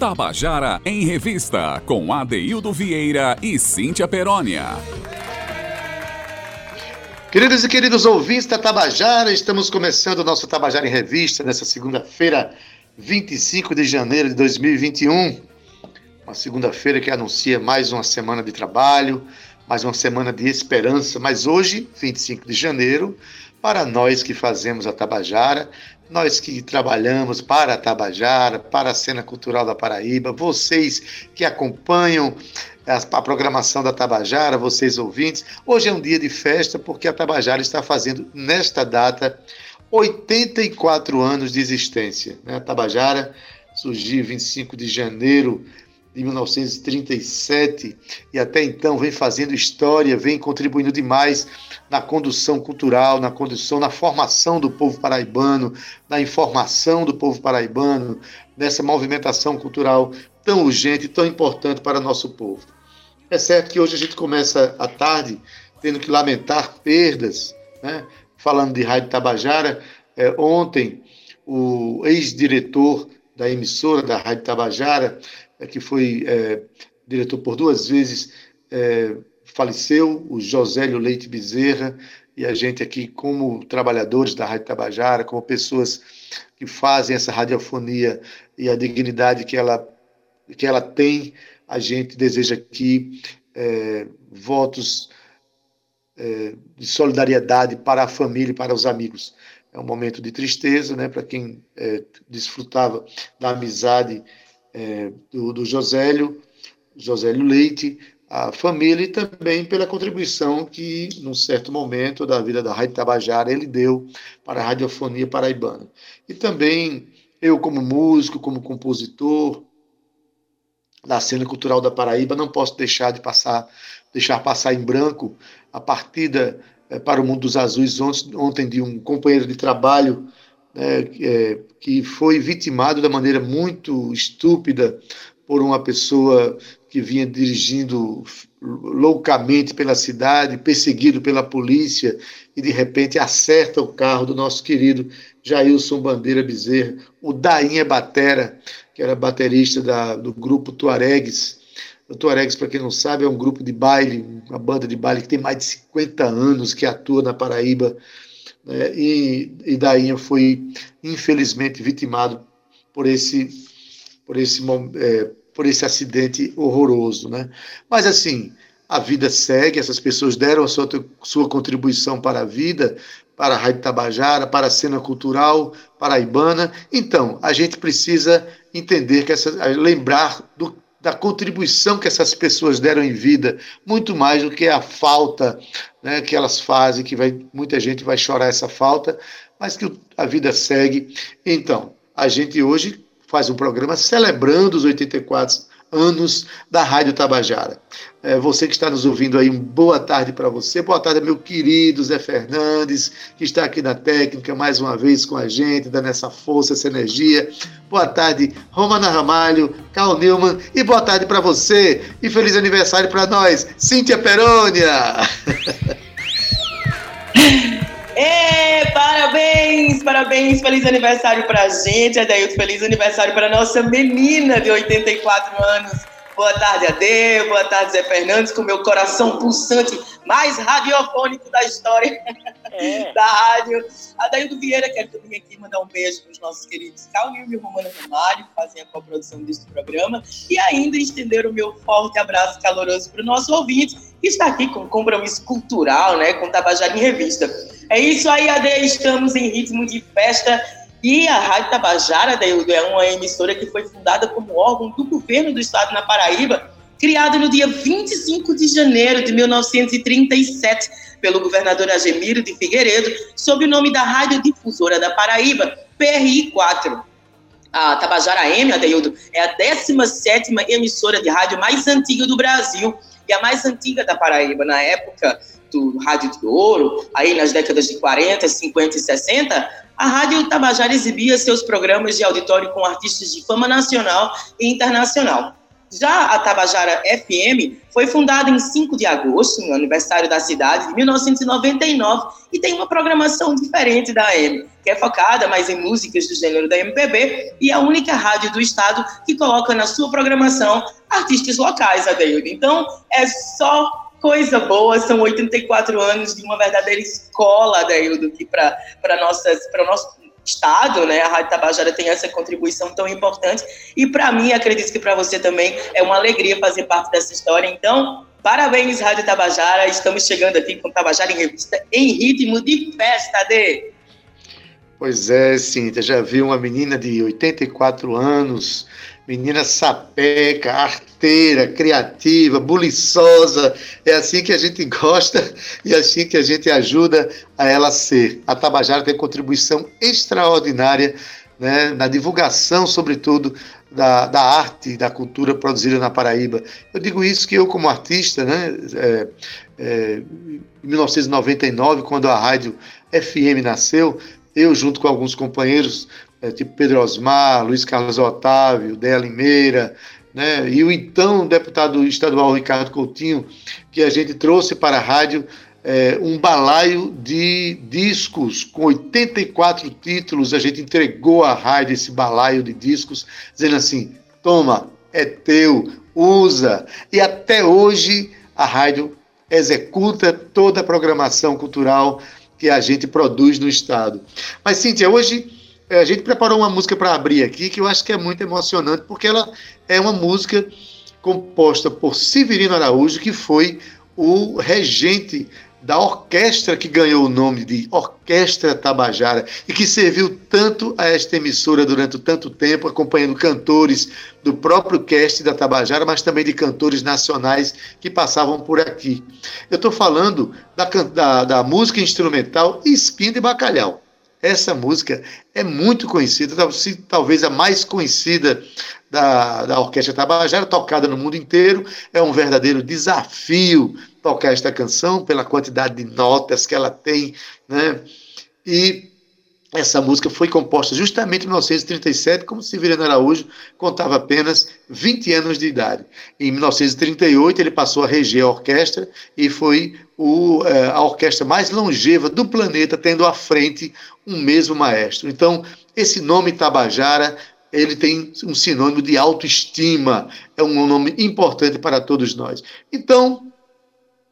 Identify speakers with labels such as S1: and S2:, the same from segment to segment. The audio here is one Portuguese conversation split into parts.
S1: Tabajara em Revista, com Adeildo Vieira e Cíntia Perónia.
S2: Queridos e queridos ouvintes da Tabajara, estamos começando o nosso Tabajara em Revista nessa segunda-feira, 25 de janeiro de 2021. Uma segunda-feira que anuncia mais uma semana de trabalho, mais uma semana de esperança, mas hoje, 25 de janeiro, para nós que fazemos a Tabajara, nós que trabalhamos para a Tabajara, para a cena cultural da Paraíba, vocês que acompanham a programação da Tabajara, vocês ouvintes, hoje é um dia de festa porque a Tabajara está fazendo nesta data 84 anos de existência. Né? A Tabajara surgiu 25 de janeiro de 1937 e até então vem fazendo história, vem contribuindo demais na condução cultural, na condução, na formação do povo paraibano, na informação do povo paraibano, nessa movimentação cultural tão urgente, tão importante para nosso povo. É certo que hoje a gente começa a tarde tendo que lamentar perdas, né? falando de Rádio Tabajara, é, ontem o ex-diretor da emissora da Rádio Tabajara é, que foi é, diretor por duas vezes, é, faleceu, o Josélio Leite Bezerra, e a gente aqui, como trabalhadores da Rádio Tabajara, como pessoas que fazem essa radiofonia e a dignidade que ela, que ela tem, a gente deseja aqui é, votos é, de solidariedade para a família e para os amigos. É um momento de tristeza, né, para quem é, desfrutava da amizade é, do, do Josélio, Josélio Leite, a família e também pela contribuição que, num certo momento da vida da Rádio Tabajara, ele deu para a radiofonia paraibana. E também eu, como músico, como compositor da cena cultural da Paraíba, não posso deixar de passar, deixar passar em branco a partida é, para o mundo dos azuis ontem de um companheiro de trabalho né, é, que foi vitimado da maneira muito estúpida por uma pessoa que vinha dirigindo loucamente pela cidade, perseguido pela polícia, e de repente acerta o carro do nosso querido Jailson Bandeira Bezerra, o Dainha Batera, que era baterista da, do grupo Tuaregs. O Tuaregs, para quem não sabe, é um grupo de baile, uma banda de baile que tem mais de 50 anos, que atua na Paraíba né, e, e foi infelizmente vitimado por esse, por esse, é, por esse acidente horroroso. Né? Mas assim, a vida segue, essas pessoas deram a sua, sua contribuição para a vida, para a Rádio Tabajara, para a cena cultural paraibana. Então, a gente precisa entender que essa, lembrar do da contribuição que essas pessoas deram em vida, muito mais do que a falta né, que elas fazem, que vai, muita gente vai chorar essa falta, mas que a vida segue. Então, a gente hoje faz um programa celebrando os 84 anos da Rádio Tabajara. É, você que está nos ouvindo aí, boa tarde para você. Boa tarde, meu querido Zé Fernandes, que está aqui na técnica mais uma vez com a gente, dando essa força, essa energia. Boa tarde, Romana Ramalho, Carl Newman, e boa tarde para você. E feliz aniversário para nós, Cíntia Perônia.
S3: É, parabéns, parabéns, feliz aniversário pra gente, Adailton, feliz aniversário para nossa menina de 84 anos. Boa tarde, Ade, boa tarde, Zé Fernandes, com meu coração pulsante, mais radiofônico da história é. da rádio. Adaildo Vieira, quero também aqui mandar um beijo para os nossos queridos Calnil e Romana Romário, que fazem a coprodução deste programa, e ainda estender o meu forte abraço caloroso para o nosso ouvinte, que está aqui com compromisso cultural, né, com Tabajara em Revista. É isso aí, Ade. Estamos em ritmo de festa. E a Rádio Tabajara, Deildo, é uma emissora que foi fundada como órgão do governo do estado na Paraíba, criada no dia 25 de janeiro de 1937 pelo governador Agemiro de Figueiredo, sob o nome da Rádio Difusora da Paraíba, PRI4. A Tabajara M, Adeildo, é a 17ª emissora de rádio mais antiga do Brasil e a mais antiga da Paraíba. Na época, do Rádio de Ouro, aí nas décadas de 40, 50 e 60, a Rádio Tabajara exibia seus programas de auditório com artistas de fama nacional e internacional. Já a Tabajara FM foi fundada em 5 de agosto, no aniversário da cidade, de 1999, e tem uma programação diferente da AM, que é focada mais em músicas do gênero da MPB e é a única rádio do estado que coloca na sua programação artistas locais, Adeildo. Então, é só coisa boa, são 84 anos de uma verdadeira escola, Adeildo, que para o nosso Estado, né? A Rádio Tabajara tem essa contribuição tão importante. E para mim, acredito que para você também é uma alegria fazer parte dessa história. Então, parabéns, Rádio Tabajara. Estamos chegando aqui com Tabajara em Revista em ritmo de festa, de.
S2: Pois é, Cíntia, já vi uma menina de 84 anos menina sapeca, arteira, criativa, buliçosa. É assim que a gente gosta e assim que a gente ajuda a ela ser. A Tabajara tem contribuição extraordinária né, na divulgação, sobretudo, da, da arte, da cultura produzida na Paraíba. Eu digo isso que eu, como artista, né, é, é, em 1999, quando a rádio FM nasceu, eu, junto com alguns companheiros, é, tipo Pedro Osmar, Luiz Carlos Otávio, Déa Limeira, né, e o então deputado estadual Ricardo Coutinho, que a gente trouxe para a rádio é, um balaio de discos com 84 títulos. A gente entregou à rádio esse balaio de discos, dizendo assim: toma, é teu, usa. E até hoje a rádio executa toda a programação cultural que a gente produz no Estado. Mas, Cíntia, hoje a gente preparou uma música para abrir aqui que eu acho que é muito emocionante, porque ela é uma música composta por Severino Araújo, que foi o regente da orquestra que ganhou o nome de Orquestra Tabajara e que serviu tanto a esta emissora durante tanto tempo, acompanhando cantores do próprio cast da Tabajara, mas também de cantores nacionais que passavam por aqui. Eu estou falando da, da, da música instrumental Espinho de Bacalhau. Essa música é muito conhecida, talvez a mais conhecida da, da Orquestra Tabajara, tocada no mundo inteiro. É um verdadeiro desafio tocar esta canção pela quantidade de notas que ela tem, né? E essa música foi composta justamente em 1937, como Severino Araújo contava apenas 20 anos de idade. Em 1938, ele passou a reger a orquestra e foi o, é, a orquestra mais longeva do planeta, tendo à frente um mesmo maestro. Então, esse nome Tabajara ele tem um sinônimo de autoestima, é um nome importante para todos nós. Então,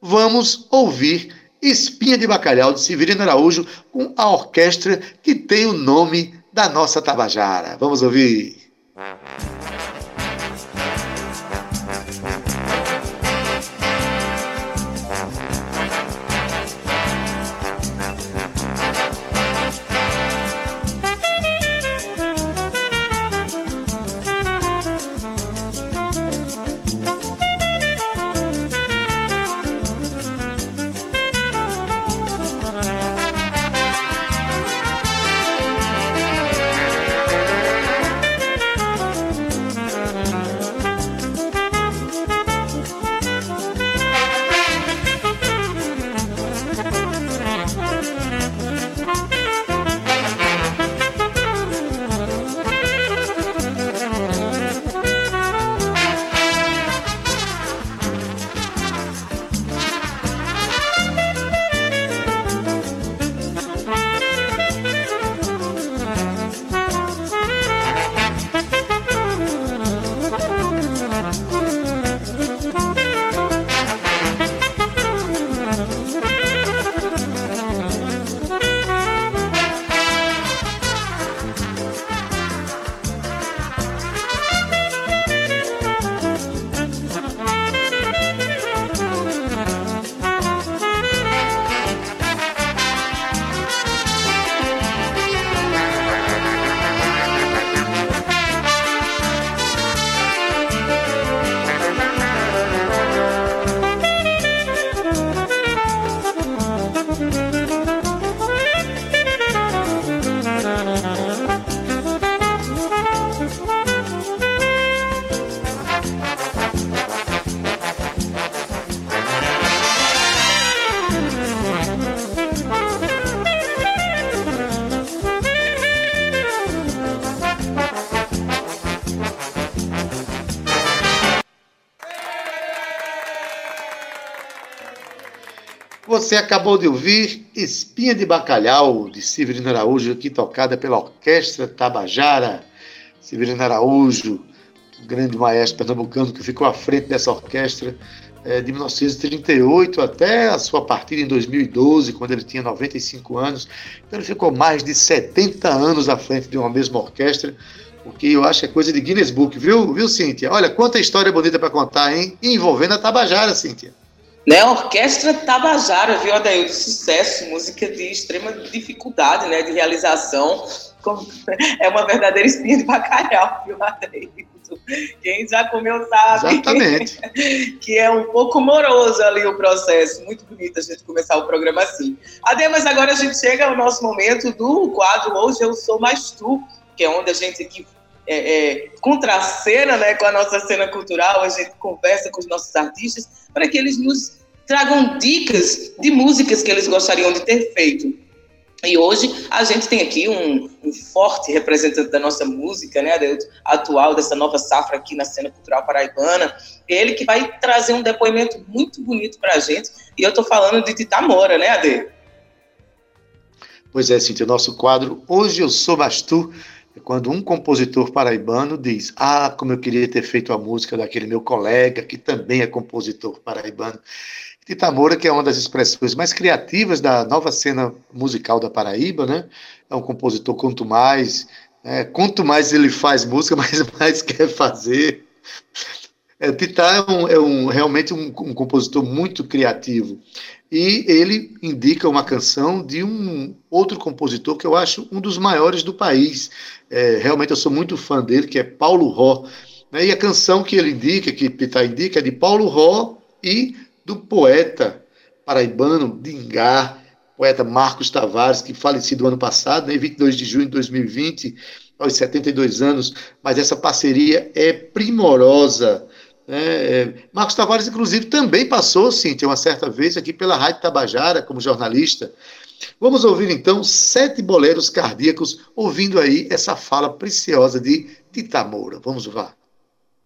S2: vamos ouvir Espinha de Bacalhau, de Severino Araújo, com a orquestra que tem o nome da nossa Tabajara. Vamos ouvir. Você acabou de ouvir Espinha de Bacalhau, de Severino Araújo, aqui tocada pela Orquestra Tabajara. Severino Araújo, grande maestro pernambucano que ficou à frente dessa orquestra é, de 1938 até a sua partida em 2012, quando ele tinha 95 anos. Então ele ficou mais de 70 anos à frente de uma mesma orquestra, o que eu acho é coisa de Guinness Book, viu, viu Cíntia? Olha, quanta história bonita para contar, hein? Envolvendo a Tabajara, Cíntia.
S3: Né, Orquestra Tabajara, viu, Adaildo? Sucesso, música de extrema dificuldade, né, de realização. É uma verdadeira espinha de bacalhau, viu, Adaildo? Quem já comeu sabe
S2: Exatamente.
S3: que é um pouco moroso ali o processo. Muito bonito a gente começar o programa assim. Ade, mas agora a gente chega ao nosso momento do quadro Hoje Eu Sou Mais Tu, que é onde a gente aqui é, é, contracena né, com a nossa cena cultural, a gente conversa com os nossos artistas para que eles nos tragam dicas de músicas que eles gostariam de ter feito. E hoje a gente tem aqui um, um forte representante da nossa música, né, atual, dessa nova safra aqui na cena cultural paraibana. Ele que vai trazer um depoimento muito bonito para a gente. E eu estou falando de Tita Moura, né, Ade?
S2: Pois é, Cintia, o nosso quadro Hoje Eu Sou Bastu é quando um compositor paraibano diz: Ah, como eu queria ter feito a música daquele meu colega, que também é compositor paraibano. Tita Moura, que é uma das expressões mais criativas da nova cena musical da Paraíba, né? É um compositor quanto mais, né? quanto mais ele faz música, mais mais quer fazer. É, é, um, é um, realmente um, um, compositor muito criativo. E ele indica uma canção de um outro compositor que eu acho um dos maiores do país. É, realmente eu sou muito fã dele, que é Paulo Ró. Né? E a canção que ele indica, que Tita indica, é de Paulo Ró e do poeta paraibano Dingá, poeta Marcos Tavares, que falecido ano passado, né, 22 de junho de 2020, aos 72 anos, mas essa parceria é primorosa. Né? É, Marcos Tavares, inclusive, também passou, sim, uma certa vez aqui pela Rádio Tabajara como jornalista. Vamos ouvir então sete boleros cardíacos, ouvindo aí essa fala preciosa de Tita Moura. Vamos lá.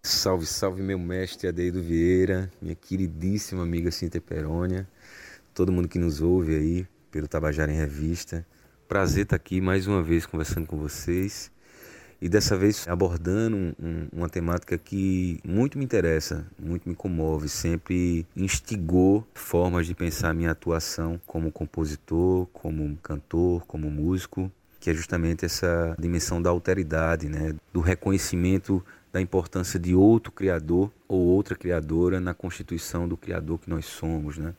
S4: Salve, salve, meu mestre Adeido Vieira, minha queridíssima amiga Cintia Perônia, todo mundo que nos ouve aí pelo Tabajara em Revista. Prazer estar aqui mais uma vez conversando com vocês e dessa vez abordando um, um, uma temática que muito me interessa, muito me comove, sempre instigou formas de pensar minha atuação como compositor, como cantor, como músico, que é justamente essa dimensão da alteridade, né, do reconhecimento da importância de outro criador ou outra criadora na constituição do criador que nós somos, né?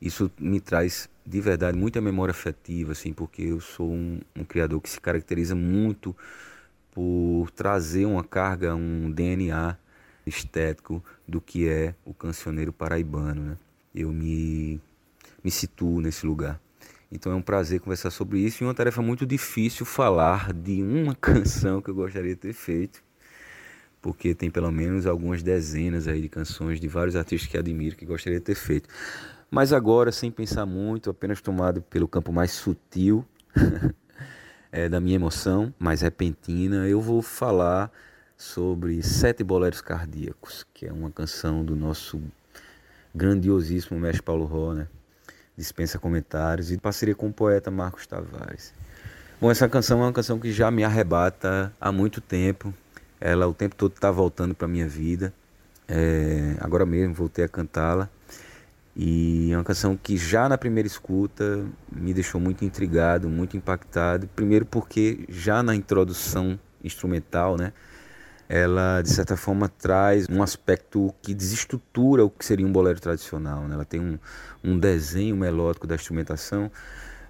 S4: Isso me traz de verdade muita memória afetiva, assim, porque eu sou um, um criador que se caracteriza muito por trazer uma carga, um DNA estético do que é o cancioneiro paraibano, né? Eu me me situo nesse lugar. Então é um prazer conversar sobre isso e uma tarefa muito difícil falar de uma canção que eu gostaria de ter feito porque tem pelo menos algumas dezenas aí de canções de vários artistas que admiro que gostaria de ter feito. Mas agora, sem pensar muito, apenas tomado pelo campo mais sutil é, da minha emoção, mais repentina, eu vou falar sobre Sete Boleros Cardíacos, que é uma canção do nosso grandiosíssimo mestre Paulo Ró, né? Dispensa comentários, e parceria com o poeta Marcos Tavares. Bom, essa canção é uma canção que já me arrebata há muito tempo, ela o tempo todo está voltando para minha vida. É, agora mesmo voltei a cantá-la. E é uma canção que já na primeira escuta me deixou muito intrigado, muito impactado. Primeiro porque já na introdução instrumental, né, ela de certa forma traz um aspecto que desestrutura o que seria um bolero tradicional. Né? Ela tem um, um desenho melódico da instrumentação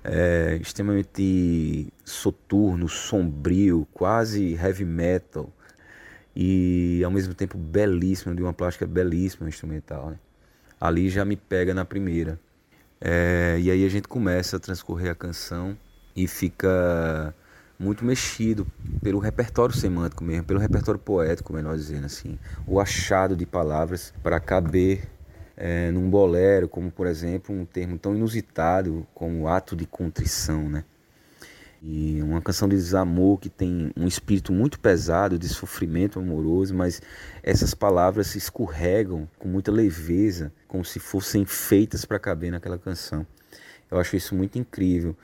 S4: é, extremamente soturno, sombrio, quase heavy metal e ao mesmo tempo belíssima, de uma plástica belíssima instrumental. Né? Ali já me pega na primeira. É, e aí a gente começa a transcorrer a canção e fica muito mexido pelo repertório semântico mesmo, pelo repertório poético, melhor dizendo assim, o achado de palavras para caber é, num bolero, como por exemplo um termo tão inusitado como ato de contrição, né? E uma canção de desamor que tem um espírito muito pesado, de sofrimento amoroso, mas essas palavras se escorregam com muita leveza, como se fossem feitas para caber naquela canção. Eu acho isso muito incrível.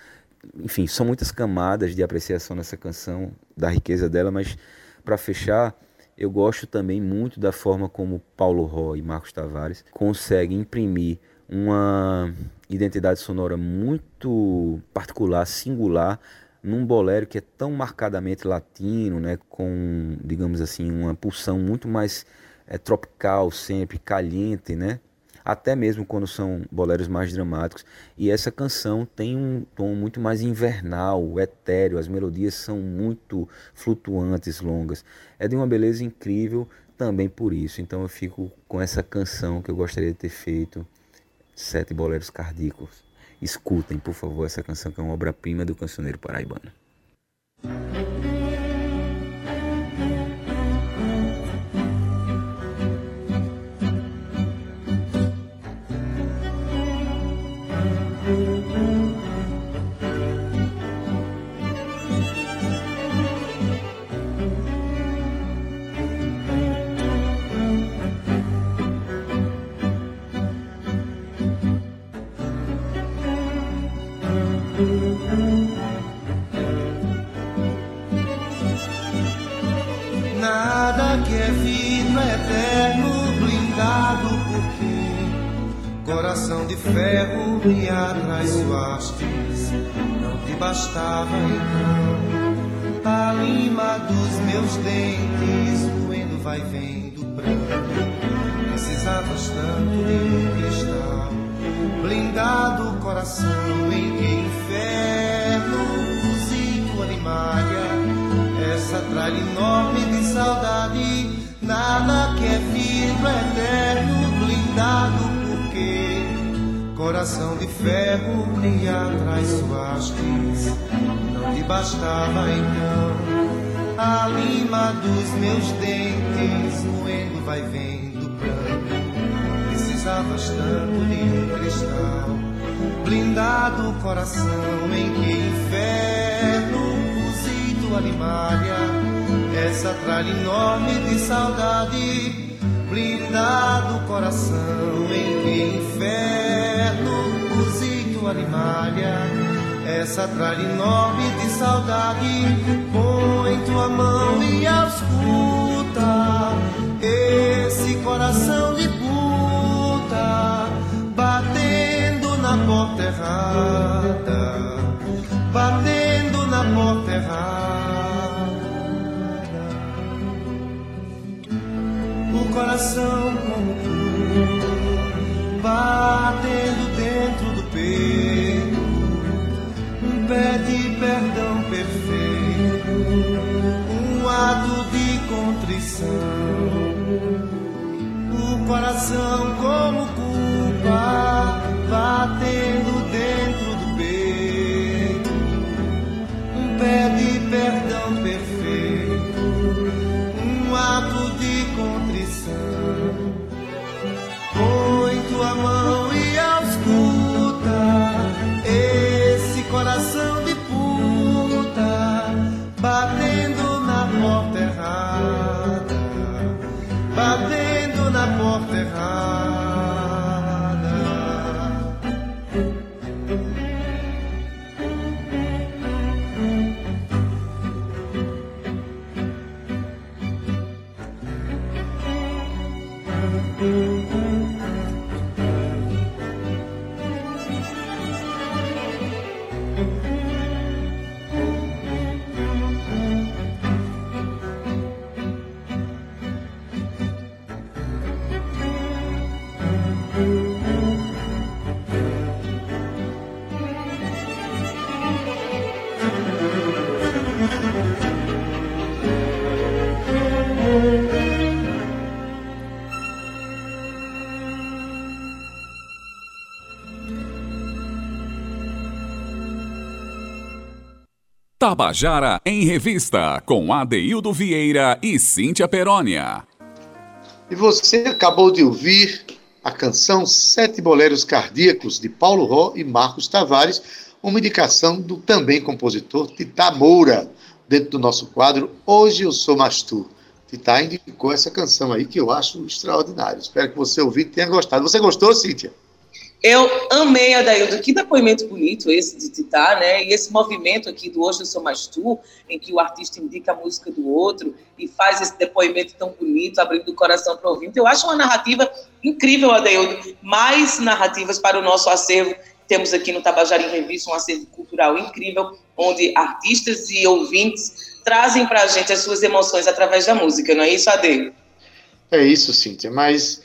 S4: Enfim, são muitas camadas de apreciação nessa canção, da riqueza dela, mas para fechar, eu gosto também muito da forma como Paulo Ró e Marcos Tavares conseguem imprimir uma identidade sonora muito particular, singular, num bolero que é tão marcadamente latino, né, com, digamos assim, uma pulsão muito mais é, tropical sempre, caliente, né? Até mesmo quando são boleros mais dramáticos. E essa canção tem um tom muito mais invernal, etéreo, as melodias são muito flutuantes, longas. É de uma beleza incrível também por isso. Então eu fico com essa canção que eu gostaria de ter feito, Sete Boleros Cardíacos. Escutem, por favor, essa canção que é uma obra-prima do cancioneiro paraibano.
S5: Coração de ferro me atraiçoastes, não te bastava então a lima dos meus dentes, doendo vai vendo branco. Precisavas tanto de um cristal, blindado coração em que inferno cozido animaria, essa tralha enorme de saudade, nada que é vidro eterno, blindado Coração de ferro me atraiçoastes, não lhe bastava então a lima dos meus dentes, moendo vai vendo branco. Precisavas tanto de um cristal, blindado coração em que inferno cozido animaria, essa tralha enorme de saudade blindado coração em que inferno cozido animalha essa tralha enorme de saudade põe tua mão e ausculta esse coração de puta batendo na porta errada batendo na porta errada. Coração como tu, batendo dentro pede perdão perfeito, um ato de contrição. O coração como culpa, batendo
S1: Tabajara em Revista, com Adeildo Vieira e Cíntia Perónia.
S2: E você acabou de ouvir a canção Sete Boleros Cardíacos, de Paulo Ró e Marcos Tavares, uma indicação do também compositor Tita Moura, dentro do nosso quadro Hoje Eu Sou Mastu. Tita indicou essa canção aí que eu acho extraordinária. Espero que você ouviu e tenha gostado. Você gostou, Cíntia?
S3: Eu amei, Adaildo. Que depoimento bonito esse de Titá, né? E esse movimento aqui do Hoje Eu Sou Mais Tu, em que o artista indica a música do outro e faz esse depoimento tão bonito, abrindo o coração para o ouvinte. Eu acho uma narrativa incrível, Adaildo. Mais narrativas para o nosso acervo. Temos aqui no Tabajara em Revista um acervo cultural incrível, onde artistas e ouvintes trazem para a gente as suas emoções através da música, não é isso, Ade?
S2: É isso, Cíntia. Mas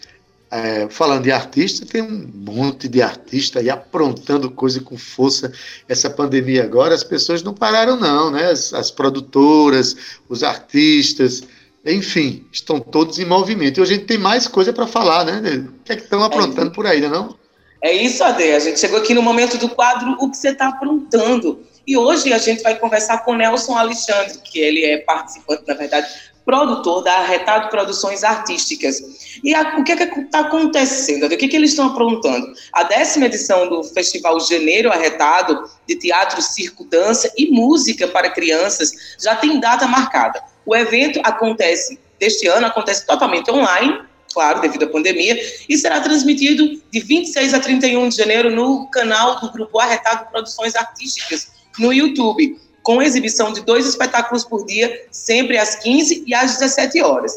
S2: é, falando de artista, tem um monte de artista aí aprontando coisa com força. Essa pandemia agora, as pessoas não pararam, não, né? As, as produtoras, os artistas, enfim, estão todos em movimento. E a gente tem mais coisa para falar, né? O que é que estão aprontando é por aí, não?
S3: É isso, Ade. A gente chegou aqui no momento do quadro O que você está aprontando. E hoje a gente vai conversar com Nelson Alexandre, que ele é participante, na verdade, produtor da Arretado Produções Artísticas. E a, o que é está acontecendo? O que, é que eles estão aprontando? A décima edição do Festival Janeiro Arretado, de teatro, circo, dança e música para crianças, já tem data marcada. O evento acontece, deste ano, acontece totalmente online, claro, devido à pandemia, e será transmitido de 26 a 31 de janeiro no canal do Grupo Arretado Produções Artísticas, no YouTube com exibição de dois espetáculos por dia, sempre às 15 e às 17 horas.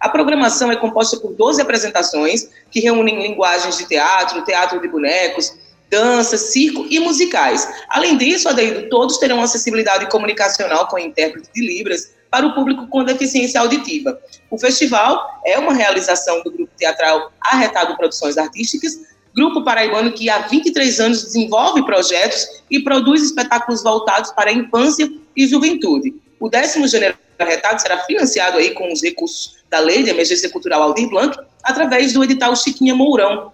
S3: A programação é composta por 12 apresentações que reúnem linguagens de teatro, teatro de bonecos, dança, circo e musicais. Além disso, todos terão acessibilidade comunicacional com intérprete de Libras para o público com deficiência auditiva. O festival é uma realização do grupo teatral Arretado Produções Artísticas, grupo paraibano que há 23 anos desenvolve projetos e produz espetáculos voltados para a infância e juventude. O décimo Janeiro Arretado será financiado aí com os recursos da Lei de Emergência Cultural Aldir Blanc, através do edital Chiquinha Mourão.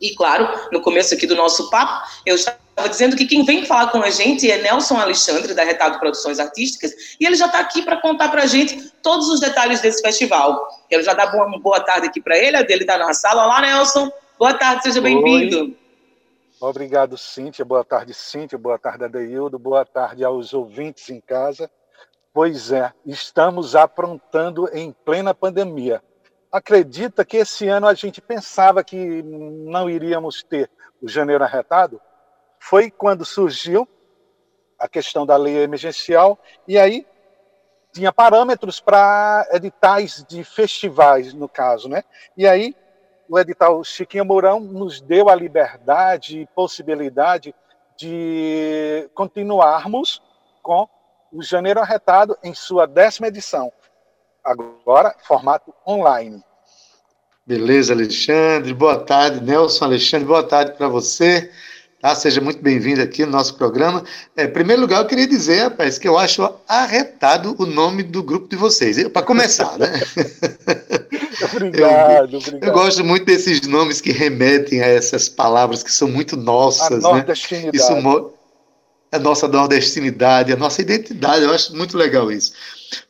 S3: E, claro, no começo aqui do nosso papo, eu estava dizendo que quem vem falar com a gente é Nelson Alexandre, da Retado Produções Artísticas, e ele já está aqui para contar para a gente todos os detalhes desse festival. Quero já dar uma boa tarde aqui para ele, a dele está na sala. Olá, Nelson. Boa tarde, seja bem-vindo.
S6: Obrigado, Cíntia. Boa tarde, Cíntia. Boa tarde, Adeildo. Boa tarde aos ouvintes em casa. Pois é, estamos aprontando em plena pandemia. Acredita que esse ano a gente pensava que não iríamos ter o janeiro arretado? Foi quando surgiu a questão da lei emergencial e aí tinha parâmetros para editais de festivais, no caso, né? E aí o edital Chiquinho Mourão nos deu a liberdade e possibilidade de continuarmos com o Janeiro Arretado em sua décima edição, agora formato online.
S2: Beleza, Alexandre. Boa tarde, Nelson Alexandre. Boa tarde para você. Tá? Seja muito bem-vindo aqui no nosso programa. É, em primeiro lugar, eu queria dizer, rapaz, que eu acho arretado o nome do grupo de vocês. Para começar, né?
S6: obrigado,
S2: eu,
S6: obrigado.
S2: Eu gosto muito desses nomes que remetem a essas palavras que são muito nossas.
S6: A
S2: né? Isso a nossa nordestinidade, a nossa identidade. Eu acho muito legal isso.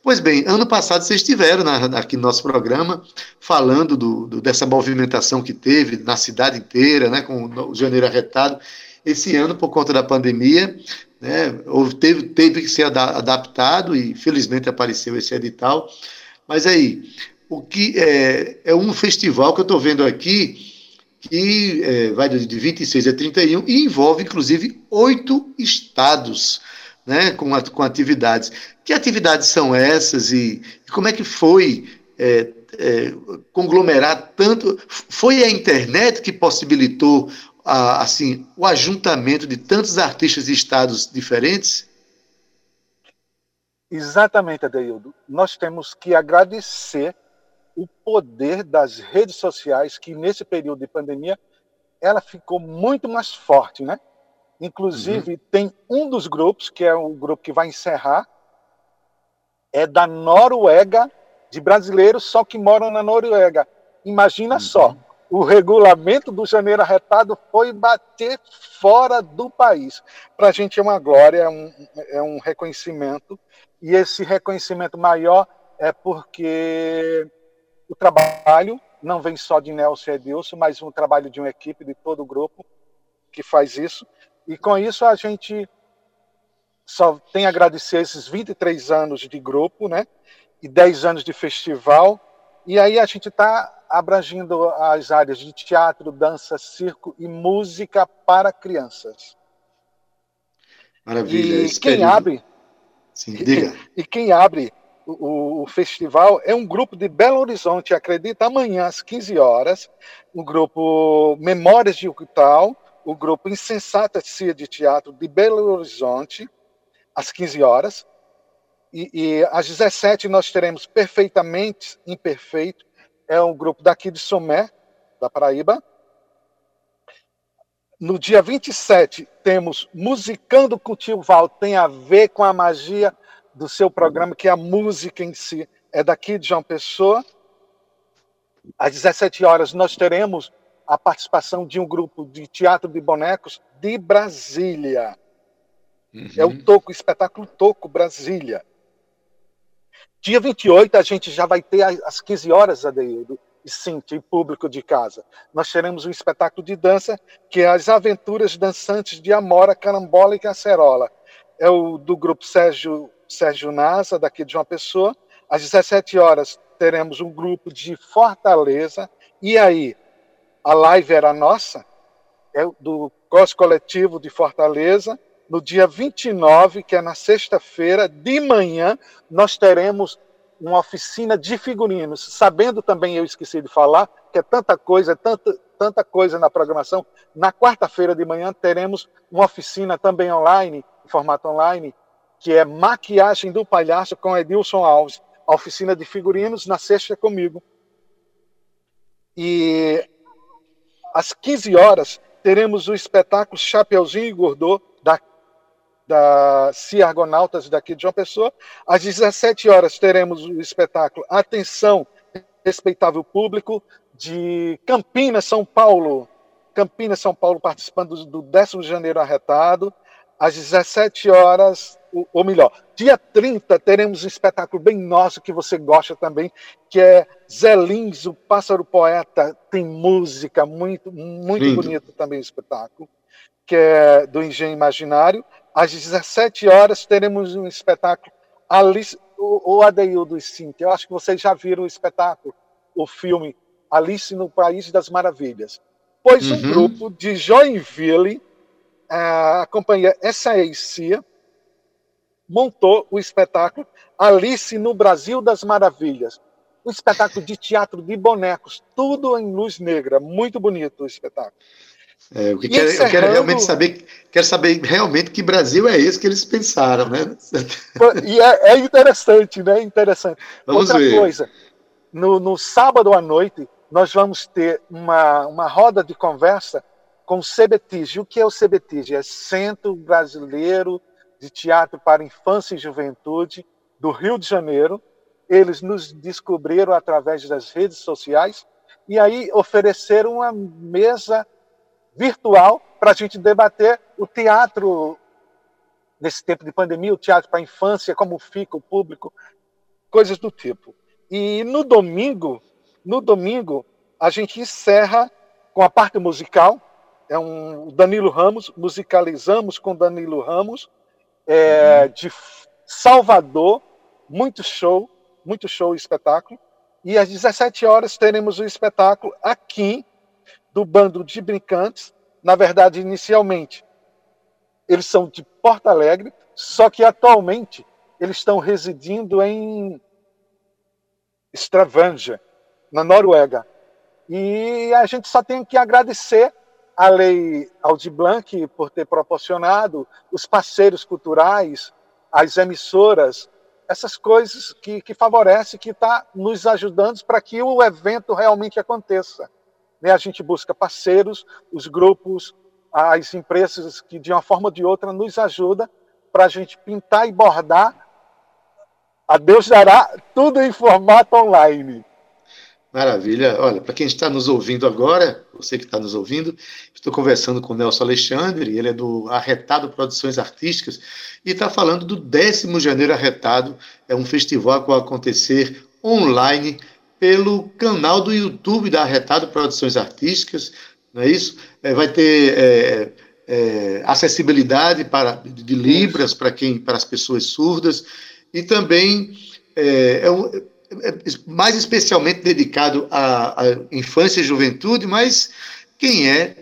S2: Pois bem, ano passado vocês estiveram aqui no nosso programa falando do, do, dessa movimentação que teve na cidade inteira, né, com o janeiro arretado. Esse ano, por conta da pandemia, né, houve, teve, teve que ser adaptado e felizmente apareceu esse edital. Mas aí, o que é, é um festival que eu estou vendo aqui que é, vai de 26 a 31 e envolve, inclusive, oito estados né, com, com atividades. Que atividades são essas e, e como é que foi é, é, conglomerar tanto? Foi a internet que possibilitou a, assim o ajuntamento de tantos artistas de estados diferentes?
S6: Exatamente, Adeildo. Nós temos que agradecer o poder das redes sociais, que nesse período de pandemia ela ficou muito mais forte, né? Inclusive, uhum. tem um dos grupos, que é o grupo que vai encerrar, é da Noruega, de brasileiros só que moram na Noruega. Imagina uhum. só, o regulamento do Janeiro Arretado foi bater fora do país. Para a gente é uma glória, é um, é um reconhecimento, e esse reconhecimento maior é porque o trabalho não vem só de Nelson e Edilson, mas um trabalho de uma equipe, de todo o grupo que faz isso. E com isso a gente só tem a agradecer esses 23 anos de grupo, né? E 10 anos de festival. E aí a gente está abrangindo as áreas de teatro, dança, circo e música para crianças.
S2: Maravilha.
S6: E quem abre.
S2: Sim, diga.
S6: E, e quem abre o, o, festival é um grupo de Belo Horizonte, acredita, amanhã às 15 horas, o grupo Memórias de Uquital, o grupo Insensata Cia de Teatro de Belo Horizonte, às 15 horas. E, e às 17 nós teremos Perfeitamente Imperfeito, é um grupo daqui de Somé, da Paraíba. No dia 27 temos Musicando com o Tio Val, tem a ver com a magia do seu programa, que é a música em si é daqui de João Pessoa. Às 17 horas nós teremos a participação de um grupo de teatro de bonecos de Brasília. Uhum. É o Toco, o espetáculo Toco Brasília. Dia 28 a gente já vai ter às 15 horas, Adeildo, e Cintia, e público de casa. Nós teremos um espetáculo de dança que é As Aventuras Dançantes de Amora, Carambola e Cacerola. É o do grupo Sérgio Sérgio Nasa, daqui de uma pessoa. Às 17 horas teremos um grupo de Fortaleza. E aí, a live era nossa, é do Cos Coletivo de Fortaleza. No dia 29, que é na sexta-feira, de manhã, nós teremos uma oficina de figurinos. Sabendo também, eu esqueci de falar, que é tanta coisa, tanta, tanta coisa na programação. Na quarta-feira de manhã teremos uma oficina também online, em formato online, que é Maquiagem do Palhaço com Edilson Alves, a oficina de figurinos na sexta comigo. E às 15 horas teremos o espetáculo Chapeuzinho e Gordô da da CIA Argonautas daqui de João Pessoa. Às 17 horas teremos o espetáculo Atenção, respeitável público de Campinas, São Paulo. Campinas, São Paulo, participando do 10 de janeiro arretado. Às 17 horas, ou melhor, dia 30 teremos um espetáculo bem nosso que você gosta também, que é Zé Lins, o Pássaro Poeta, tem música, muito, muito Lindo. bonito também o espetáculo, que é do Engenho Imaginário. Às 17 horas teremos um espetáculo Alice, o, o Adeildo e Cintia, eu acho que vocês já viram o espetáculo, o filme Alice no País das Maravilhas. Pois uhum. um grupo de Joinville, a companhia SAEC, montou o espetáculo Alice no Brasil das Maravilhas. Um espetáculo de teatro de bonecos, tudo em luz negra. Muito bonito o espetáculo.
S2: É, que quero, encerrando... Eu quero realmente saber, quero saber realmente que Brasil é esse que eles pensaram, né?
S6: E é, é interessante, né? Interessante. Vamos Outra ver. coisa, no, no, sábado à noite, nós vamos ter uma, uma roda de conversa com o CBTIG. O que é o CBTIG? É Centro Brasileiro de Teatro para Infância e Juventude do Rio de Janeiro. Eles nos descobriram através das redes sociais e aí ofereceram uma mesa virtual para a gente debater o teatro nesse tempo de pandemia, o teatro para a infância, como fica o público, coisas do tipo. E no domingo, no domingo, a gente encerra com a parte musical, é um Danilo Ramos, musicalizamos com Danilo Ramos, é, uhum. de Salvador, muito show, muito show e espetáculo. E às 17 horas teremos o espetáculo aqui do bando de brincantes. Na verdade, inicialmente, eles são de Porto Alegre, só que atualmente eles estão residindo em Stavanger, na Noruega. E a gente só tem que agradecer a lei Aldi Blanc por ter proporcionado os parceiros culturais, as emissoras, essas coisas que, que favorecem, que está nos ajudando para que o evento realmente aconteça. Né? A gente busca parceiros, os grupos, as empresas que de uma forma ou de outra nos ajudam para a gente pintar e bordar. A Deus dará tudo em formato online.
S2: Maravilha. Olha, para quem está nos ouvindo agora, você que está nos ouvindo, estou conversando com o Nelson Alexandre, ele é do Arretado Produções Artísticas, e está falando do 10 Janeiro Arretado, é um festival que vai acontecer online pelo canal do YouTube da Arretado Produções Artísticas, não é isso? É, vai ter é, é, acessibilidade para, de Libras para quem para as pessoas surdas e também é, é, um, mais especialmente dedicado à, à, infância e juventude, mas quem é?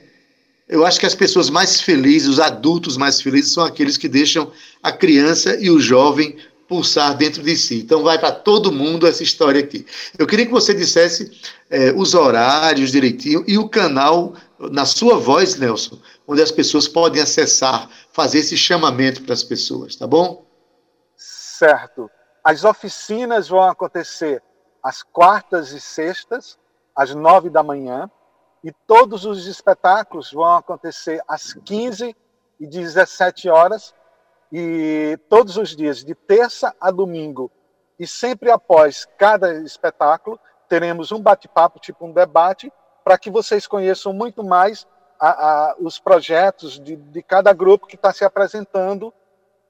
S2: Eu acho que as pessoas mais felizes, os adultos mais felizes, são aqueles que deixam a criança e o jovem pulsar dentro de si. Então vai para todo mundo essa história aqui. Eu queria que você dissesse é, os horários direitinho e o canal na sua voz, Nelson, onde as pessoas podem acessar, fazer esse chamamento para as pessoas, tá bom?
S6: Certo. As oficinas vão acontecer às quartas e sextas, às nove da manhã, e todos os espetáculos vão acontecer às 15 e 17 horas, e todos os dias, de terça a domingo, e sempre após cada espetáculo, teremos um bate-papo, tipo um debate, para que vocês conheçam muito mais a, a, os projetos de, de, cada grupo que está se apresentando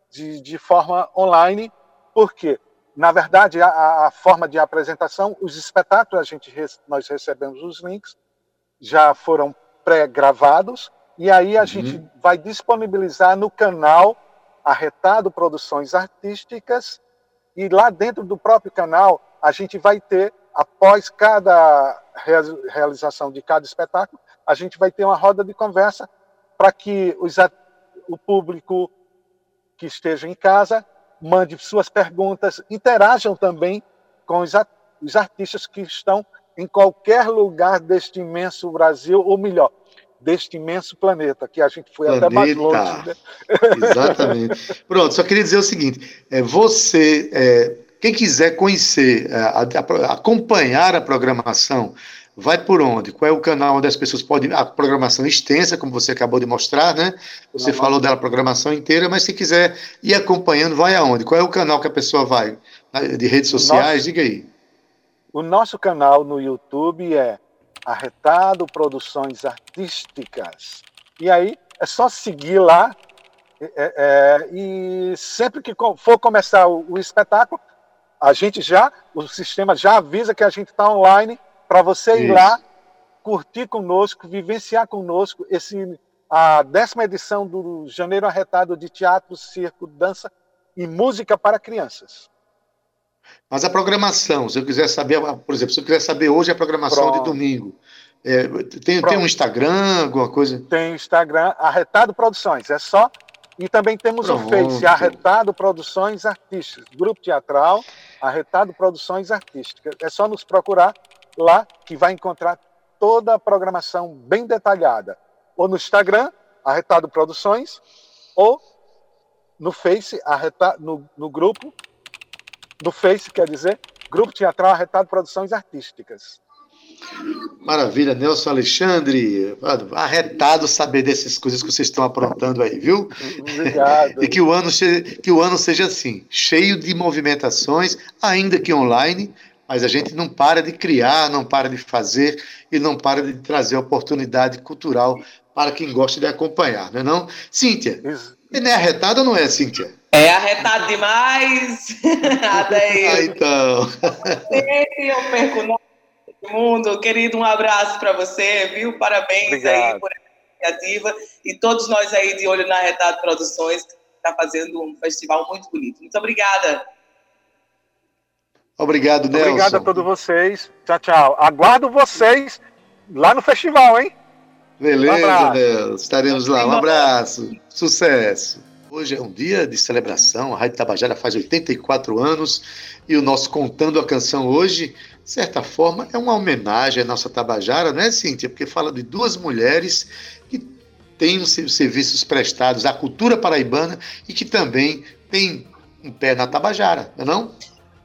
S6: de, de, forma online, porque, na verdade, a, a, forma de apresentação, os espetáculos, a gente, nós recebemos os links, já foram pré-gravados, e aí a uhum. gente vai disponibilizar no canal Arretado Produções Artísticas, e lá dentro do próprio canal a gente vai ter, após cada realização de cada espetáculo, a gente vai ter uma roda de conversa para que os, o público que esteja em casa mande suas perguntas, interajam também com os, os artistas que estão em qualquer lugar deste imenso Brasil, ou melhor, deste imenso planeta, que a gente foi planeta. até mais longe. Né?
S2: Exatamente. Pronto, só queria dizer o seguinte: é, você, é, quem quiser conhecer, é, a, a, acompanhar a programação, vai por onde? Qual é o canal onde as pessoas podem. A programação extensa, como você acabou de mostrar, né? Você falou dela, programação inteira, mas se quiser ir acompanhando, vai aonde? Qual é o canal que a pessoa vai? De redes sociais? Nossa. Diga aí.
S6: O nosso canal no YouTube é Arretado Produções Artísticas. E aí é só seguir lá é, é, e sempre que for começar o, o, espetáculo, a gente já, o sistema já avisa que a gente está online para você Isso. ir lá, curtir conosco, vivenciar conosco esse a décima edição do Janeiro Arretado de Teatro, Circo, Dança e Música para Crianças.
S2: Mas a programação, se eu quiser saber, por exemplo, se eu quiser saber hoje a programação Pronto. de domingo, é, tem, tem um Instagram, alguma coisa?
S6: Tem Instagram, Arretado Produções, é só. E também temos Pronto. o Face, Arretado Produções Artísticas, Grupo Teatral, Arretado Produções Artísticas. É só nos procurar lá que vai encontrar toda a programação bem detalhada. Ou no Instagram, Arretado Produções, ou no Face, arretado, no, no grupo do Face, quer dizer, Grupo Teatral Arretado Produções Artísticas.
S2: Maravilha, Nelson Alexandre. Arretado saber dessas coisas que vocês estão aprontando aí, viu?
S6: Obrigado.
S2: e que o, ano que o ano seja assim, cheio de movimentações, ainda que online, mas a gente não para de criar, não para de fazer e não para de trazer oportunidade cultural para quem gosta de acompanhar, não é não? Cíntia, é arretado ou não é, Cíntia?
S3: É arretado demais.
S2: ah, então.
S3: Sempre eu perco todo mundo. Querido, um abraço para você, viu? Parabéns Obrigado. aí por essa iniciativa. E todos nós aí de olho na Arretado Produções, que está fazendo um festival muito bonito. Muito obrigada.
S2: Obrigado, Nelson.
S6: Obrigado a todos vocês. Tchau, tchau. Aguardo vocês lá no festival, hein?
S2: Beleza, um Nelson. Estaremos lá. Um abraço. Sucesso. Hoje é um dia de celebração, a Rádio Tabajara faz 84 anos e o nosso Contando a Canção hoje, de certa forma, é uma homenagem à nossa Tabajara, não é, Cíntia? Porque fala de duas mulheres que têm os serviços prestados à cultura paraibana e que também têm um pé na Tabajara, não é não?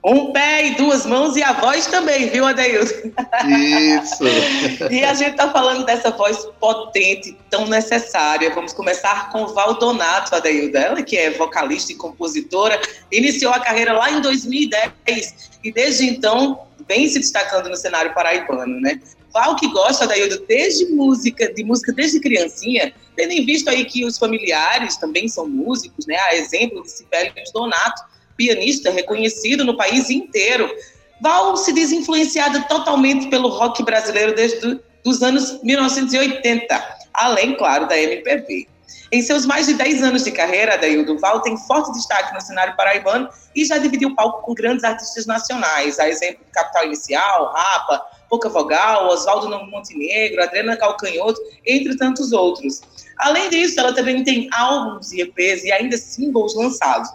S3: Um pé e duas mãos e a voz também, viu, Adeilson?
S2: Isso!
S3: e a gente está falando dessa voz potente, tão necessária. Vamos começar com Valdonato, Adeildo. Ela que é vocalista e compositora, iniciou a carreira lá em 2010 e desde então vem se destacando no cenário paraibano, né? Val que gosta, Adeildo, desde música, de música desde criancinha, tendo em vista aí que os familiares também são músicos, né? A exemplo de Sibeli Donato, pianista reconhecido no país inteiro. Val se diz influenciada totalmente pelo rock brasileiro desde os anos 1980, além, claro, da MPB. Em seus mais de 10 anos de carreira, Adaildo Val tem forte destaque no cenário paraibano e já dividiu palco com grandes artistas nacionais, a exemplo do Capital Inicial, Rapa, Pouca Vogal, Oswaldo Montenegro, Adriana Calcanhoto, entre tantos outros. Além disso, ela também tem álbuns e EPs e ainda singles lançados.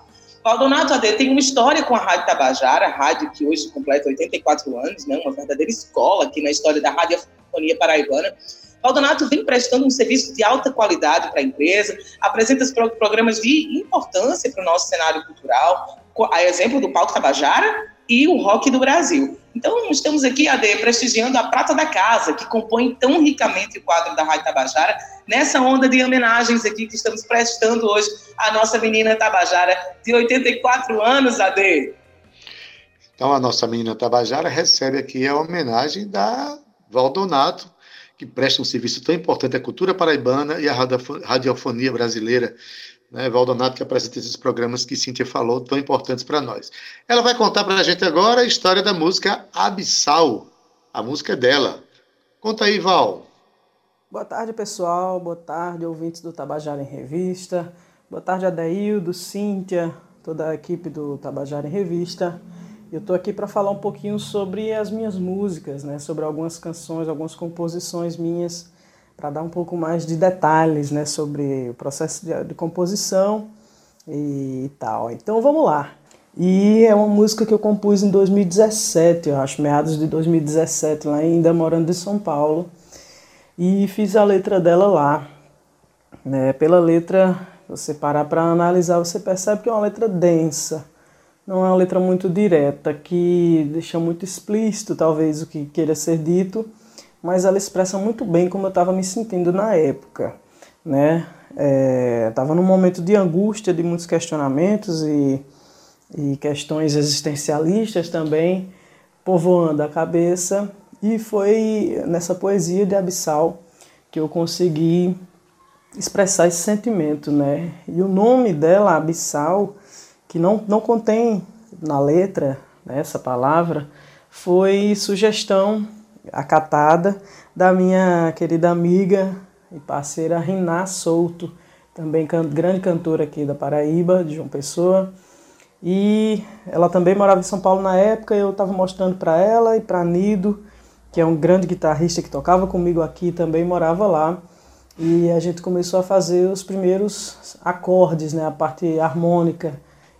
S3: Valdonato AD tem uma história com a Rádio Tabajara, rádio que hoje completa 84 anos, né, uma verdadeira escola aqui na história da radiofonia paraibana. Valdonato vem prestando um serviço de alta qualidade para a empresa, apresenta programas de importância para o nosso cenário cultural, a exemplo do Palco Tabajara e o Rock do Brasil. Então, estamos aqui, AD, prestigiando a Prata da Casa, que compõe tão ricamente o quadro da Rádio Tabajara, nessa onda de homenagens aqui que estamos prestando hoje à nossa menina Tabajara, de 84 anos, AD.
S2: Então, a nossa menina Tabajara recebe aqui a homenagem da Valdonato, que presta um serviço tão importante à cultura paraibana e à radiofonia brasileira. Né, Valdonato, que apresenta esses programas que Cíntia falou, tão importantes para nós. Ela vai contar para a gente agora a história da música Abissal. A música é dela. Conta aí, Val.
S7: Boa tarde, pessoal. Boa tarde, ouvintes do Tabajara em Revista. Boa tarde, Adaildo, Cíntia, toda a equipe do Tabajara em Revista. Eu estou aqui para falar um pouquinho sobre as minhas músicas, né? sobre algumas canções, algumas composições minhas, para dar um pouco mais de detalhes né? sobre o processo de, de composição e tal. Então vamos lá. E é uma música que eu compus em 2017, eu acho, meados de 2017, lá ainda morando em São Paulo. E fiz a letra dela lá. Né? Pela letra, você parar para analisar, você percebe que é uma letra densa não é uma letra muito direta, que deixa muito explícito talvez o que queira ser dito, mas ela expressa muito bem como eu estava me sentindo na época, né? Estava é, num momento de angústia, de muitos questionamentos e, e questões existencialistas também povoando a cabeça e foi nessa poesia de Abissal que eu consegui expressar esse sentimento, né? E o nome dela, Abissal, que não, não contém na letra né, essa palavra, foi sugestão acatada da minha querida amiga e parceira Riná Souto, também can grande cantora aqui da Paraíba, de João Pessoa. E ela também morava em São Paulo na época, eu estava mostrando para ela e para Nido, que é um grande guitarrista que tocava comigo aqui, também morava lá. E a gente começou a fazer os primeiros acordes, né, a parte harmônica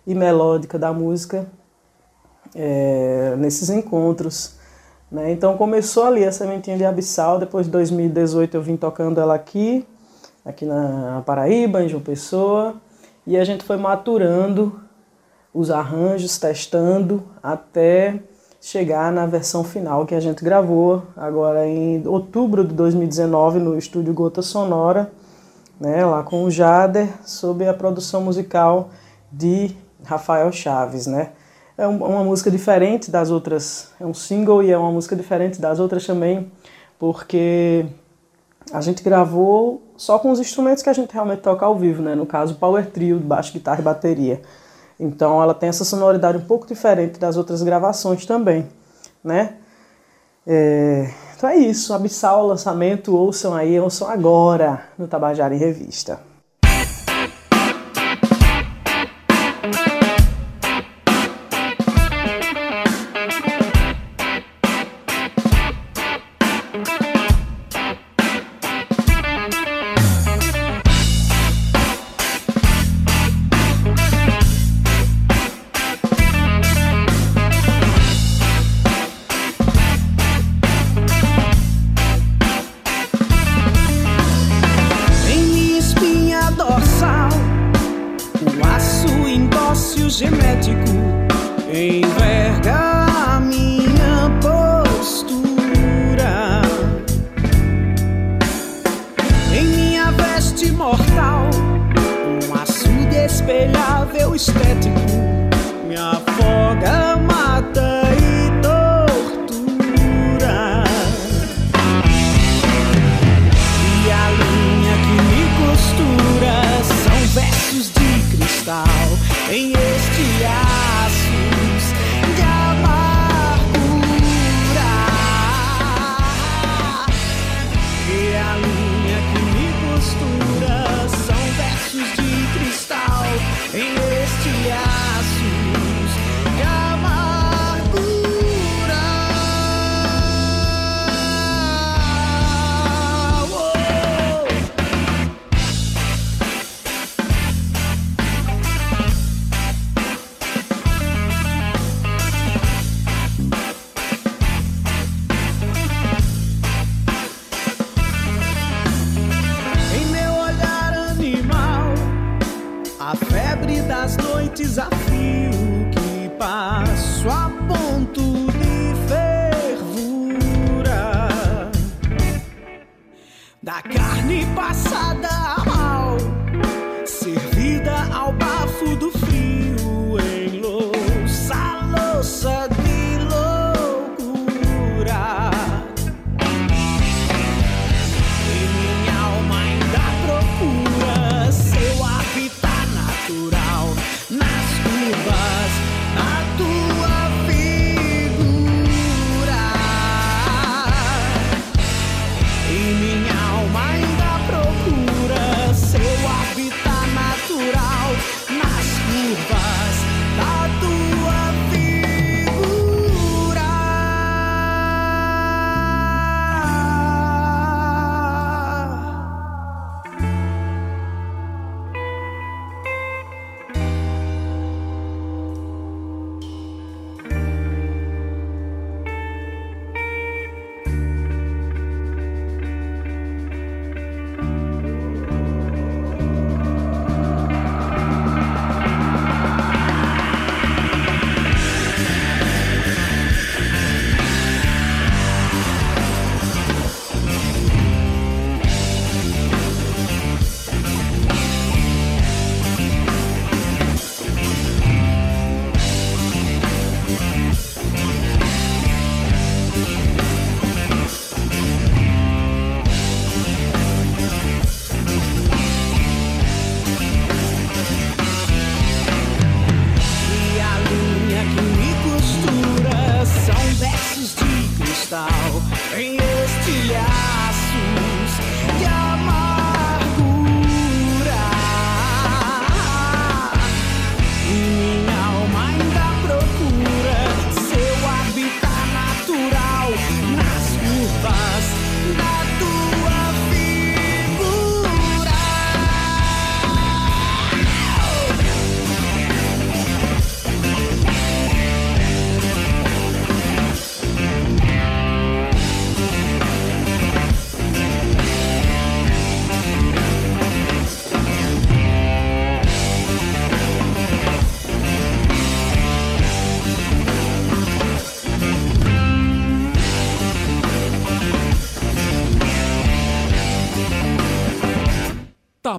S7: e melódica da música é, nesses encontros. Né? Então começou ali a sementinha de Abissal, depois de 2018 eu vim tocando ela aqui, aqui na Paraíba, em João Pessoa, e a gente foi maturando os arranjos, testando até chegar na versão final que a gente gravou agora em outubro de 2019 no estúdio Gota Sonora, né, lá com o Jader, sob a produção musical de Rafael Chaves, né? É uma música diferente das outras, é um single e é uma música diferente das outras também, porque a gente gravou só com os instrumentos que a gente realmente toca ao vivo, né? No caso, power trio, baixo, guitarra e bateria. Então ela tem essa sonoridade um pouco diferente das outras gravações também, né? É... Então é isso, Abissal, lançamento, ouçam aí, ouçam agora no Tabajara em Revista.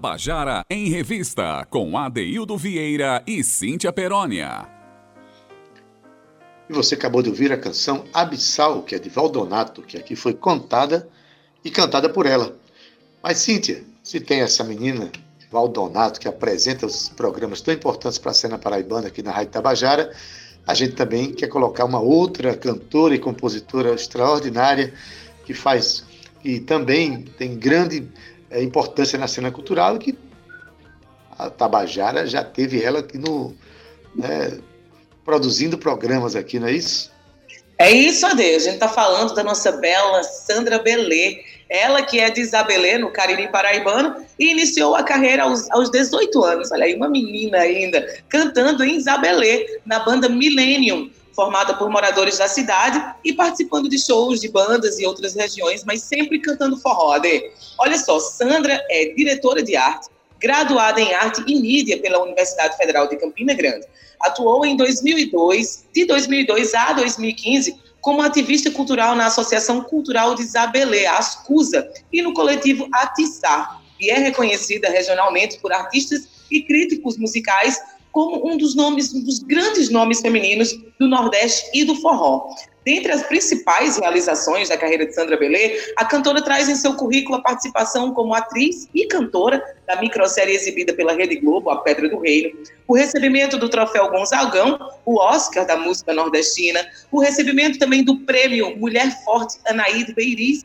S1: Tabajara em Revista, com Adeildo Vieira e Cíntia Perónia.
S2: E você acabou de ouvir a canção Abissal, que é de Valdonato, que aqui foi contada e cantada por ela. Mas, Cíntia, se tem essa menina, Valdonato, que apresenta os programas tão importantes para a cena paraibana aqui na Rádio Tabajara, a gente também quer colocar uma outra cantora e compositora extraordinária que faz, que também tem grande importância na cena cultural que a Tabajara já teve ela aqui no. Né, produzindo programas aqui, não é isso?
S3: É isso, Ade. A gente está falando da nossa bela Sandra Belê. Ela que é de Isabelê, no Cariri Paraibano, e iniciou a carreira aos, aos 18 anos. Olha aí, uma menina ainda, cantando em Isabelê, na banda Millennium, formada por moradores da cidade e participando de shows de bandas e outras regiões, mas sempre cantando forró. Olha só, Sandra é diretora de arte, graduada em arte e mídia pela Universidade Federal de Campina Grande. Atuou em 2002, de 2002 a 2015, como ativista cultural na Associação Cultural de Isabelê, Ascusa, e no coletivo Atiçar, e é reconhecida regionalmente por artistas e críticos musicais como um dos nomes, um dos grandes nomes femininos do Nordeste e do forró. Dentre as principais realizações da carreira de Sandra Belê, a cantora traz em seu currículo a participação como atriz e cantora da microsérie exibida pela Rede Globo, A Pedra do Reino, o recebimento do troféu Gonzagão, o Oscar da música nordestina, o recebimento também do prêmio Mulher Forte Anaíde Beiriz,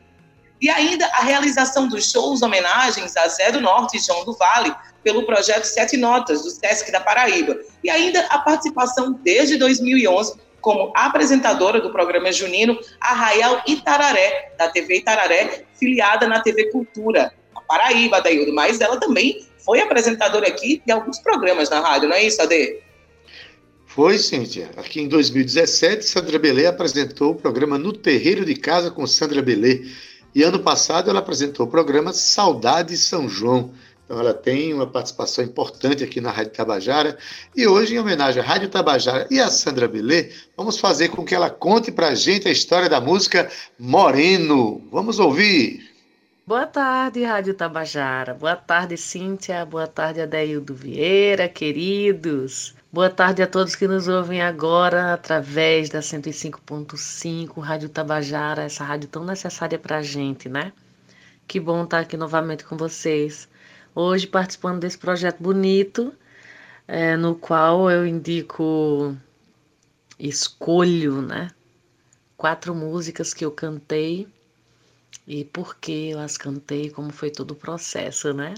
S3: e ainda a realização dos shows homenagens a Zé do Norte e João do Vale, pelo projeto Sete Notas, do SESC da Paraíba, e ainda a participação desde 2011 como apresentadora do programa junino Arraial Itararé, da TV Itararé, filiada na TV Cultura, a Paraíba, Daildo, mas ela também foi apresentadora aqui de alguns programas na rádio, não é isso, Ade?
S2: Foi, Cíntia. Aqui em 2017, Sandra Belê apresentou o programa No Terreiro de Casa com Sandra Belê. E ano passado ela apresentou o programa Saudade São João. Então, ela tem uma participação importante aqui na Rádio Tabajara. E hoje, em homenagem à Rádio Tabajara e à Sandra Belê, vamos fazer com que ela conte para a gente a história da música Moreno. Vamos ouvir.
S8: Boa tarde, Rádio Tabajara. Boa tarde, Cíntia. Boa tarde, Adeildo Vieira, queridos. Boa tarde a todos que nos ouvem agora através da 105.5 Rádio Tabajara, essa rádio tão necessária para a gente, né? Que bom estar aqui novamente com vocês. Hoje participando desse projeto bonito, é, no qual eu indico, escolho, né? Quatro músicas que eu cantei e por que eu as cantei, como foi todo o processo, né?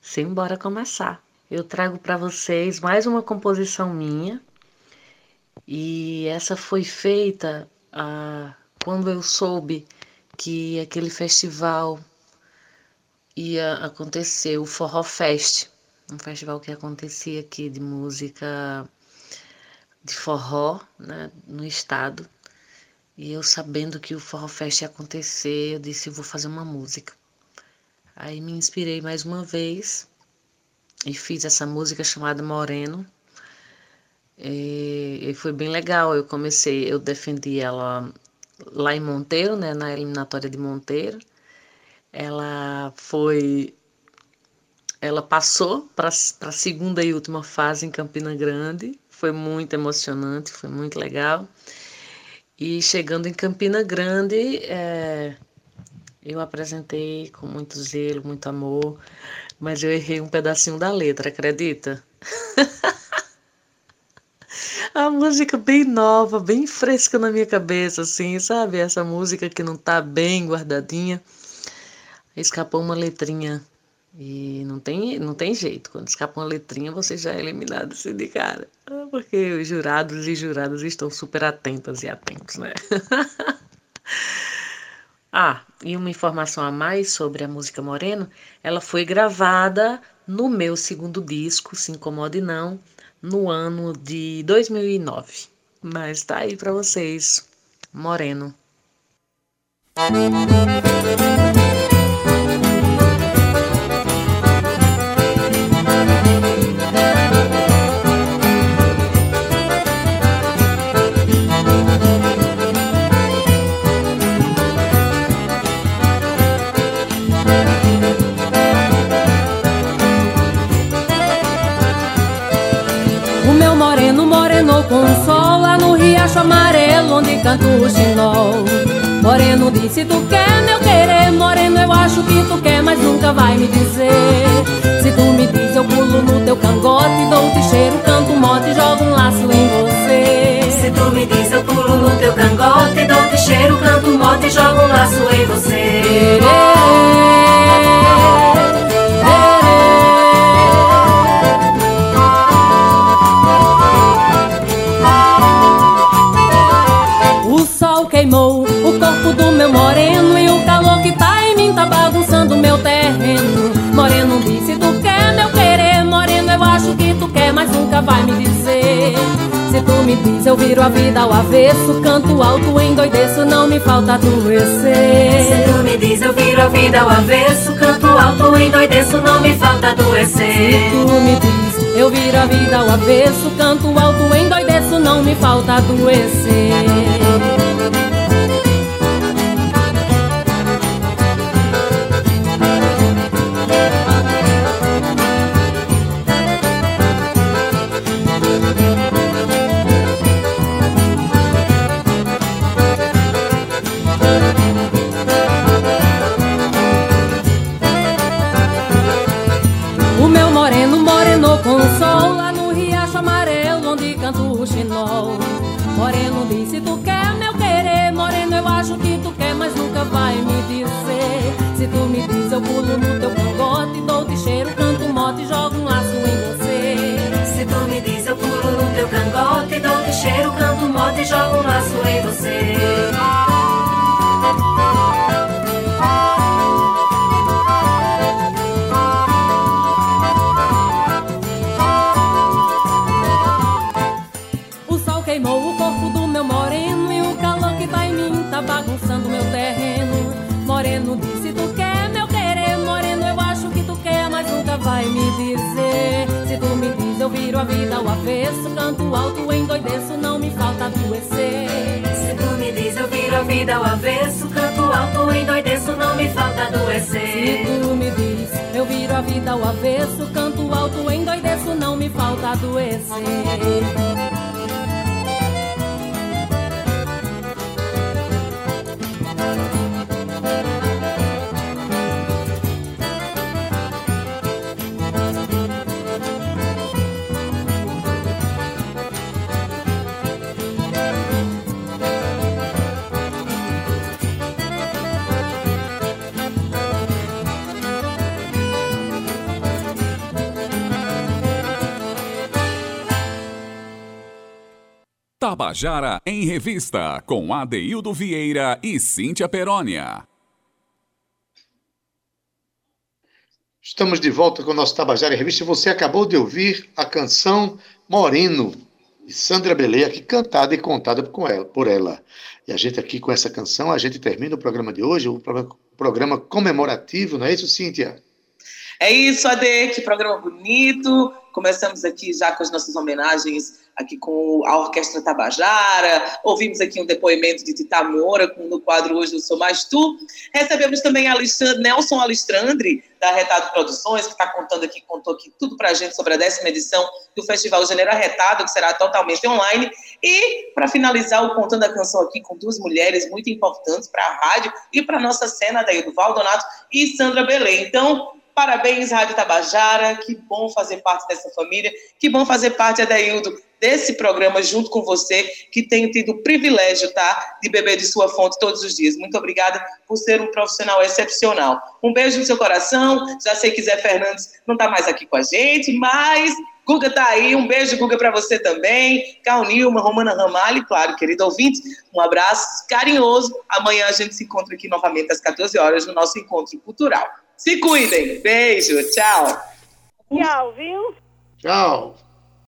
S8: Simbora começar. Eu trago para vocês mais uma composição minha e essa foi feita ah, quando eu soube que aquele festival ia acontecer, o Forró Fest, um festival que acontecia aqui de música de forró né, no estado. E eu sabendo que o Forró Fest ia acontecer, eu disse, eu vou fazer uma música. Aí me inspirei mais uma vez e fiz essa música chamada Moreno. E, e foi bem legal. Eu comecei, eu defendi ela lá em Monteiro, né, na eliminatória de Monteiro. Ela foi ela passou para a segunda e última fase em Campina Grande. Foi muito emocionante, foi muito legal. E chegando em Campina Grande, é, eu apresentei com muito zelo, muito amor, mas eu errei um pedacinho da letra, acredita? A música bem nova, bem fresca na minha cabeça, assim, sabe? Essa música que não tá bem guardadinha. Escapou uma letrinha e não tem, não tem jeito. Quando escapa uma letrinha, você já é eliminado assim de cara. Porque os jurados e juradas estão super atentas e atentos, né? ah, e uma informação a mais sobre a música Moreno. Ela foi gravada no meu segundo disco, Se Incomode Não, no ano de 2009. Mas tá aí para vocês. Moreno.
S9: com amarelo onde canto o chinol. Moreno disse tu quer meu querer, moreno eu acho que tu quer, mas nunca vai me dizer. Se tu me diz eu pulo no teu cangote, dou-te cheiro, canto mote jogo um laço em você.
S10: Se tu me diz eu pulo no teu cangote, dou-te cheiro, canto mote jogo um laço em você.
S9: Nunca vai me dizer. Se tu me diz, eu viro a vida ao avesso. Canto alto, endoideço, não me falta adoecer.
S10: Se tu me diz, eu viro a vida ao avesso. Canto alto, endoideço, não me falta adoecer.
S9: Se tu me diz, eu viro a vida ao avesso. Canto alto, endoideço, não me falta adoecer.
S1: Tabajara em Revista, com Adeildo Vieira e Cíntia Perónia.
S2: Estamos de volta com o nosso Tabajara em Revista. Você acabou de ouvir a canção Moreno, de Sandra Belê, aqui cantada e contada por ela, por ela. E a gente aqui com essa canção, a gente termina o programa de hoje, o programa comemorativo, não é isso, Cíntia?
S3: É isso, Ade, que programa bonito. Começamos aqui já com as nossas homenagens aqui com a Orquestra Tabajara, ouvimos aqui um depoimento de Tita Moura no quadro Hoje Eu Sou Mais Tu. Recebemos também Alexandre, Nelson Alestrandre, da Retado Produções, que está contando aqui, contou aqui tudo para a gente sobre a décima edição do Festival Janeiro Arretado, que será totalmente online. E, para finalizar, o Contando a Canção aqui com duas mulheres muito importantes para a rádio e para a nossa cena, daí do Valdonato e Sandra Belém. Então, Parabéns, Rádio Tabajara. Que bom fazer parte dessa família. Que bom fazer parte, Adaildo, desse programa junto com você, que tenho tido o privilégio, tá, de beber de sua fonte todos os dias. Muito obrigada por ser um profissional excepcional. Um beijo no seu coração. Já sei que Zé Fernandes não está mais aqui com a gente, mas Guga tá aí, um beijo, Guga, para você também. Cal Nilma, Romana Ramalho, claro, querido ouvinte, um abraço carinhoso. Amanhã a gente se encontra aqui novamente às 14 horas no nosso encontro cultural. Se cuidem. Beijo. Tchau.
S11: Tchau, viu?
S2: Tchau.